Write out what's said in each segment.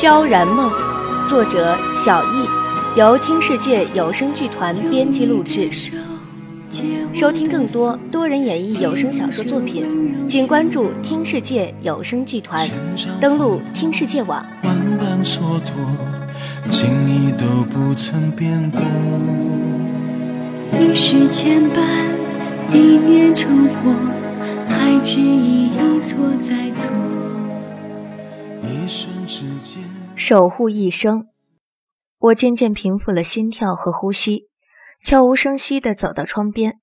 萧然梦，作者小易，由听世界有声剧团编辑录制。收听更多多人演绎有声小说作品，请关注听世界有声剧团，登录听世界网。万般蹉跎，情意都不曾变过。一世牵绊，一念成祸，还只一一错再错。一瞬之间，守护一生。我渐渐平复了心跳和呼吸，悄无声息地走到窗边。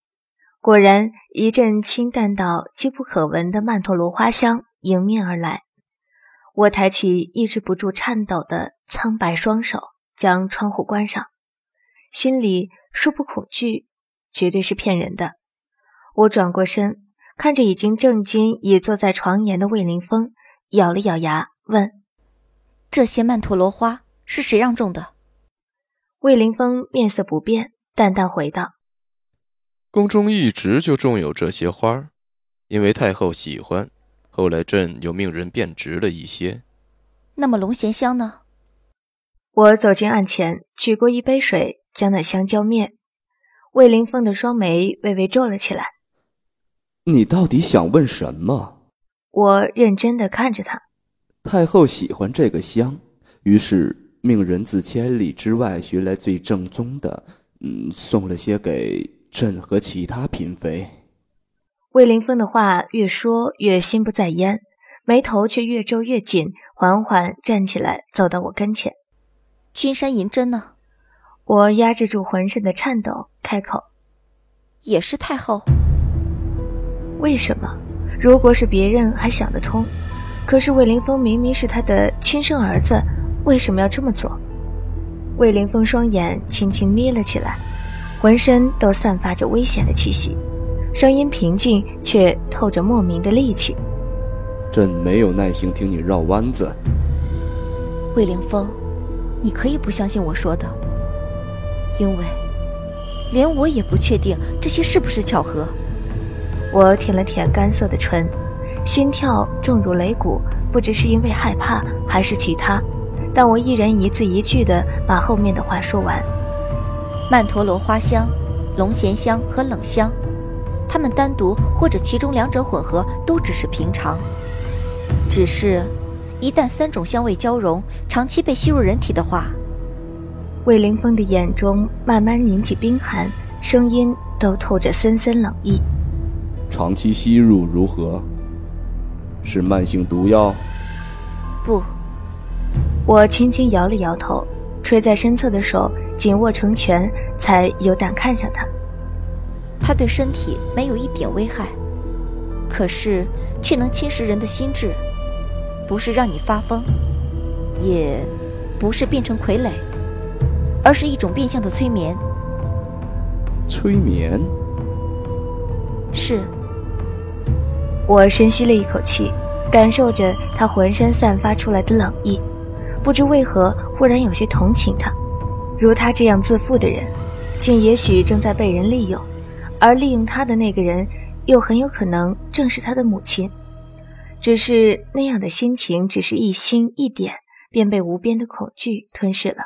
果然，一阵清淡到几不可闻的曼陀罗花香迎面而来。我抬起抑制不住颤抖的苍白双手，将窗户关上，心里说不恐惧，绝对是骗人的。我转过身，看着已经正襟倚坐在床沿的魏凌风，咬了咬牙，问：“这些曼陀罗花是谁让种的？”魏凌风面色不变，淡淡回道。宫中一直就种有这些花，因为太后喜欢，后来朕又命人变植了一些。那么龙涎香呢？我走进案前，取过一杯水，将那香浇灭。魏凌风的双眉微微皱了起来。你到底想问什么？我认真的看着他。太后喜欢这个香，于是命人自千里之外寻来最正宗的，嗯，送了些给。朕和其他嫔妃。魏凌风的话越说越心不在焉，眉头却越皱越紧，缓缓站起来，走到我跟前。君山银针呢？我压制住浑身的颤抖，开口：“也是太后。”为什么？如果是别人还想得通，可是魏凌风明明是他的亲生儿子，为什么要这么做？魏凌风双眼轻轻眯了起来。浑身都散发着危险的气息，声音平静却透着莫名的戾气。朕没有耐心听你绕弯子。魏凌风，你可以不相信我说的，因为连我也不确定这些是不是巧合。我舔了舔干涩的唇，心跳重如擂鼓，不知是因为害怕还是其他，但我一人一字一句地把后面的话说完。曼陀罗花香、龙涎香和冷香，它们单独或者其中两者混合都只是平常。只是，一旦三种香味交融，长期被吸入人体的话，魏凌风的眼中慢慢凝起冰寒，声音都透着森森冷意。长期吸入如何？是慢性毒药？不。我轻轻摇了摇头。垂在身侧的手紧握成拳，才有胆看向他。他对身体没有一点危害，可是却能侵蚀人的心智，不是让你发疯，也不是变成傀儡，而是一种变相的催眠。催眠？是。我深吸了一口气，感受着他浑身散发出来的冷意。不知为何，忽然有些同情他。如他这样自负的人，竟也许正在被人利用，而利用他的那个人，又很有可能正是他的母亲。只是那样的心情，只是一心一点，便被无边的恐惧吞噬了。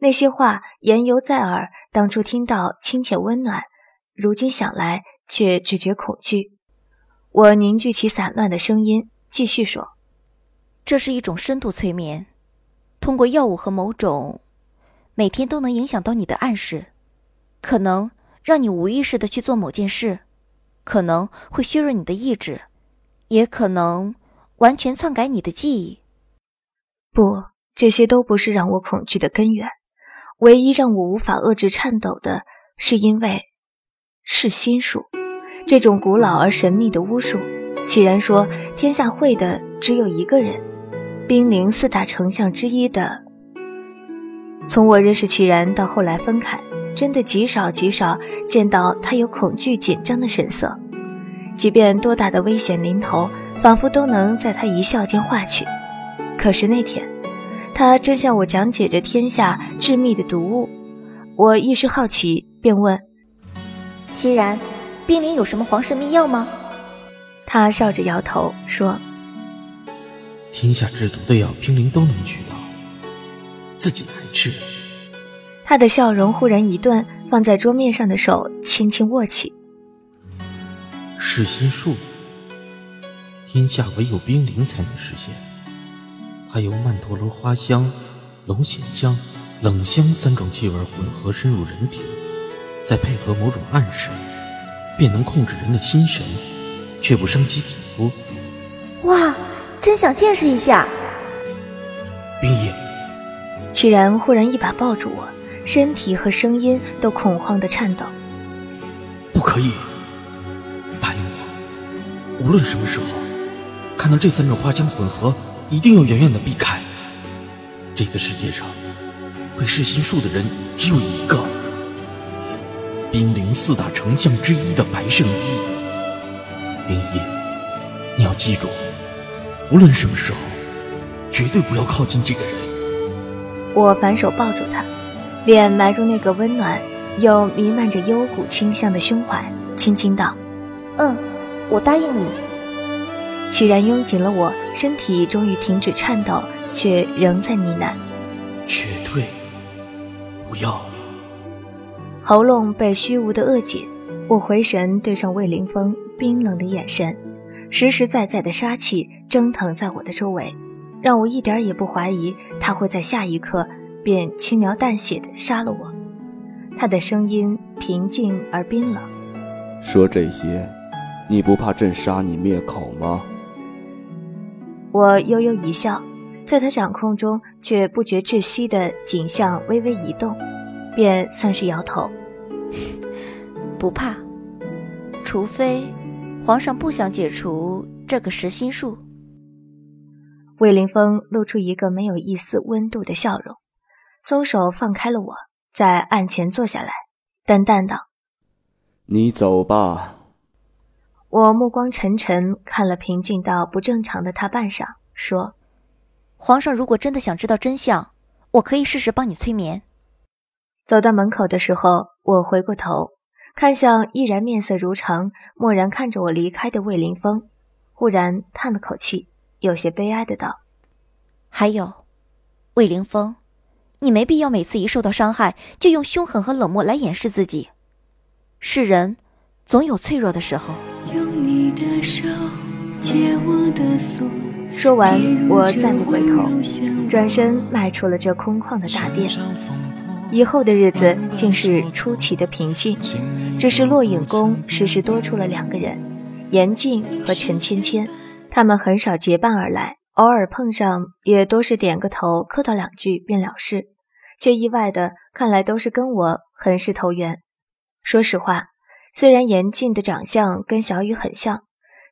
那些话言犹在耳，当初听到亲切温暖，如今想来却只觉恐惧。我凝聚起散乱的声音，继续说：“这是一种深度催眠。”通过药物和某种每天都能影响到你的暗示，可能让你无意识的去做某件事，可能会削弱你的意志，也可能完全篡改你的记忆。不，这些都不是让我恐惧的根源。唯一让我无法遏制颤抖的，是因为是心术，这种古老而神秘的巫术。既然说天下会的只有一个人。兵临四大丞相之一的，从我认识齐然到后来分开，真的极少极少见到他有恐惧紧张的神色。即便多大的危险临头，仿佛都能在他一笑间化去。可是那天，他正向我讲解着天下致密的毒物，我一时好奇，便问：“齐然，兵临有什么皇室秘药吗？”他笑着摇头说。天下制毒的药，冰灵都能取到，自己来吃。他的笑容忽然一顿，放在桌面上的手轻轻握起。噬心术，天下唯有冰灵才能实现。它由曼陀罗花香、龙涎香、冷香三种气味混合深入人体，再配合某种暗示，便能控制人的心神，却不伤及体肤。哇，真想见识一下！冰叶，齐然忽然一把抱住我，身体和声音都恐慌的颤抖。不可以！答应我，无论什么时候看到这三种花香混合。一定要远远的避开。这个世界上会噬心术的人只有一个，冰灵四大丞相之一的白圣依。冰叶，你要记住，无论什么时候，绝对不要靠近这个人。我反手抱住他，脸埋入那个温暖又弥漫着幽谷清香的胸怀，轻轻道：“嗯，我答应你。”齐然拥紧了我，身体终于停止颤抖，却仍在呢喃：“绝对不要。”喉咙被虚无的扼紧，我回神对上魏凌风冰冷的眼神，实实在在的杀气蒸腾在我的周围，让我一点也不怀疑他会在下一刻便轻描淡写的杀了我。他的声音平静而冰冷：“说这些，你不怕朕杀你灭口吗？”我悠悠一笑，在他掌控中却不觉窒息的景象微微一动，便算是摇头，不怕，除非皇上不想解除这个实心术。魏凌风露出一个没有一丝温度的笑容，松手放开了我，在案前坐下来，淡淡道：“你走吧。”我目光沉沉看了平静到不正常的他半晌，说：“皇上如果真的想知道真相，我可以试试帮你催眠。”走到门口的时候，我回过头看向依然面色如常、漠然看着我离开的魏凌风，忽然叹了口气，有些悲哀的道：“还有，魏凌风，你没必要每次一受到伤害就用凶狠和冷漠来掩饰自己。是人，总有脆弱的时候。”说完，我再不回头，转身迈出了这空旷的大殿。以后的日子竟是出奇的平静，只是落影宫时时多出了两个人，严静和陈芊芊。他们很少结伴而来，偶尔碰上也多是点个头，客套两句便了事。却意外的看来都是跟我很是投缘。说实话。虽然严静的长相跟小雨很像，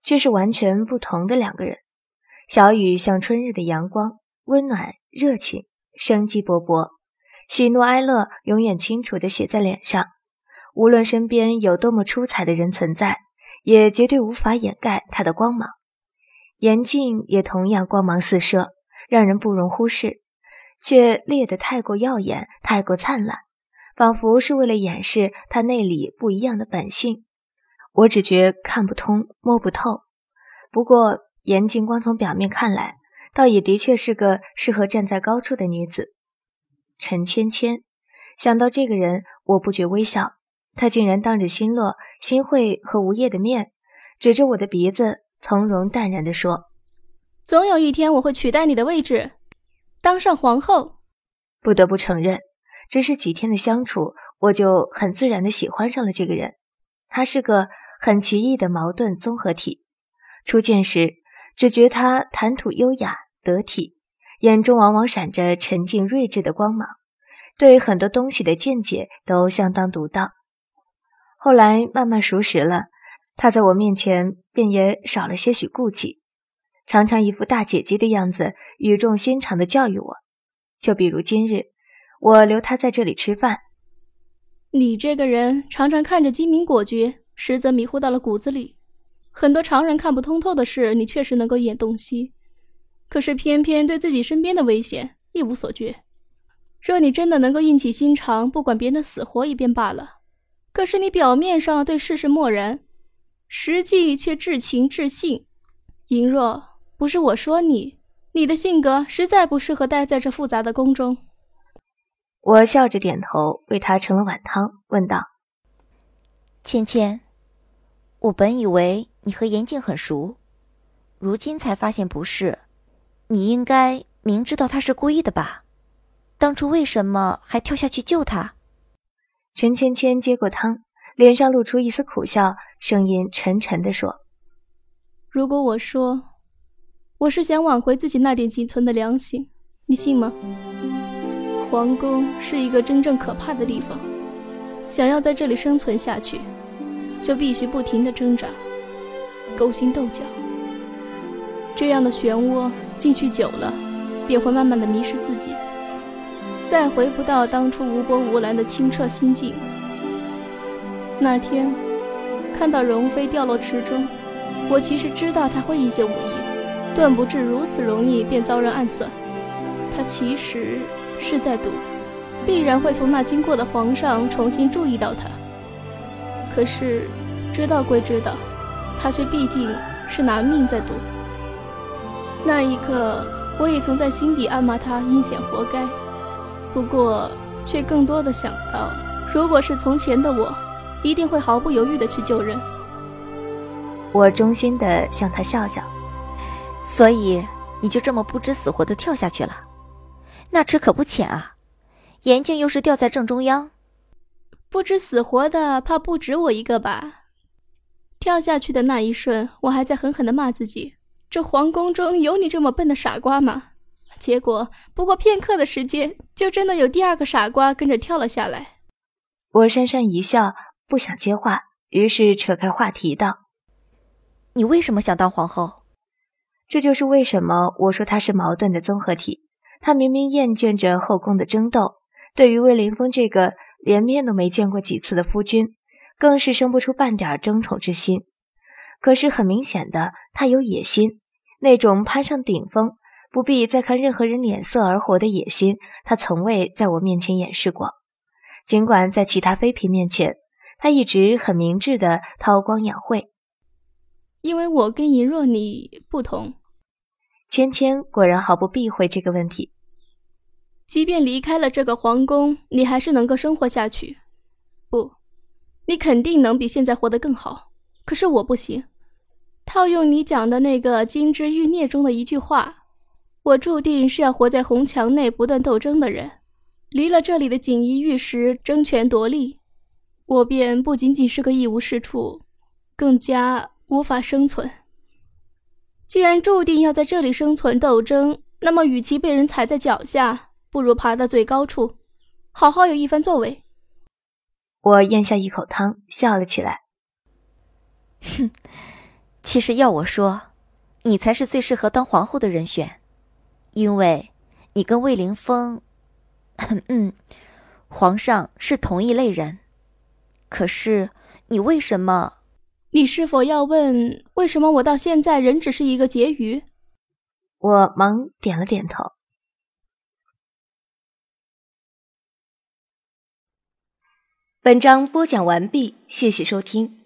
却是完全不同的两个人。小雨像春日的阳光，温暖、热情、生机勃勃，喜怒哀乐永远清楚地写在脸上。无论身边有多么出彩的人存在，也绝对无法掩盖他的光芒。严静也同样光芒四射，让人不容忽视，却烈得太过耀眼，太过灿烂。仿佛是为了掩饰他内里不一样的本性，我只觉看不通、摸不透。不过严静光从表面看来，倒也的确是个适合站在高处的女子。陈芊芊，想到这个人，我不觉微笑。他竟然当着新乐、新慧和吴业的面，指着我的鼻子，从容淡然地说：“总有一天，我会取代你的位置，当上皇后。”不得不承认。只是几天的相处，我就很自然的喜欢上了这个人。他是个很奇异的矛盾综合体。初见时，只觉他谈吐优雅得体，眼中往往闪着沉静睿智的光芒，对很多东西的见解都相当独到。后来慢慢熟识了，他在我面前便也少了些许顾忌，常常一副大姐姐的样子，语重心长的教育我。就比如今日。我留他在这里吃饭。你这个人常常看着精明果决，实则迷糊到了骨子里。很多常人看不通透的事，你确实能够一眼洞悉，可是偏偏对自己身边的危险一无所觉。若你真的能够硬起心肠，不管别人的死活一便罢了。可是你表面上对世事漠然，实际却至情至性。莹若，不是我说你，你的性格实在不适合待在这复杂的宫中。我笑着点头，为他盛了碗汤，问道：“芊芊，我本以为你和严静很熟，如今才发现不是。你应该明知道他是故意的吧？当初为什么还跳下去救他？”陈芊芊接过汤，脸上露出一丝苦笑，声音沉沉地说：“如果我说我是想挽回自己那点仅存的良心，你信吗？”皇宫是一个真正可怕的地方，想要在这里生存下去，就必须不停的挣扎、勾心斗角。这样的漩涡进去久了，便会慢慢的迷失自己，再回不到当初无波无澜的清澈心境。那天看到容妃掉落池中，我其实知道她会一些武艺，断不至如此容易便遭人暗算。她其实。是在赌，必然会从那经过的皇上重新注意到他。可是，知道归知道，他却毕竟是拿命在赌。那一刻，我也曾在心底暗骂他阴险活该，不过却更多的想到，如果是从前的我，一定会毫不犹豫的去救人。我衷心的向他笑笑，所以你就这么不知死活的跳下去了。那池可不浅啊，眼镜又是掉在正中央，不知死活的，怕不止我一个吧？跳下去的那一瞬，我还在狠狠的骂自己：这皇宫中有你这么笨的傻瓜吗？结果不过片刻的时间，就真的有第二个傻瓜跟着跳了下来。我讪讪一笑，不想接话，于是扯开话题道：“你为什么想当皇后？”这就是为什么我说她是矛盾的综合体。她明明厌倦着后宫的争斗，对于魏凌风这个连面都没见过几次的夫君，更是生不出半点争宠之心。可是很明显的，她有野心，那种攀上顶峰，不必再看任何人脸色而活的野心，他从未在我面前掩饰过。尽管在其他妃嫔面前，他一直很明智的韬光养晦。因为我跟尹若你不同。芊芊果然毫不避讳这个问题。即便离开了这个皇宫，你还是能够生活下去。不，你肯定能比现在活得更好。可是我不行。套用你讲的那个《金枝欲孽》中的一句话，我注定是要活在红墙内不断斗争的人。离了这里的锦衣玉食，争权夺利，我便不仅仅是个一无是处，更加无法生存。既然注定要在这里生存斗争，那么与其被人踩在脚下，不如爬到最高处，好好有一番作为。我咽下一口汤，笑了起来。哼，其实要我说，你才是最适合当皇后的人选，因为你跟魏凌风，嗯，皇上是同一类人。可是你为什么？你是否要问为什么我到现在仍只是一个婕妤？我忙点了点头。本章播讲完毕，谢谢收听。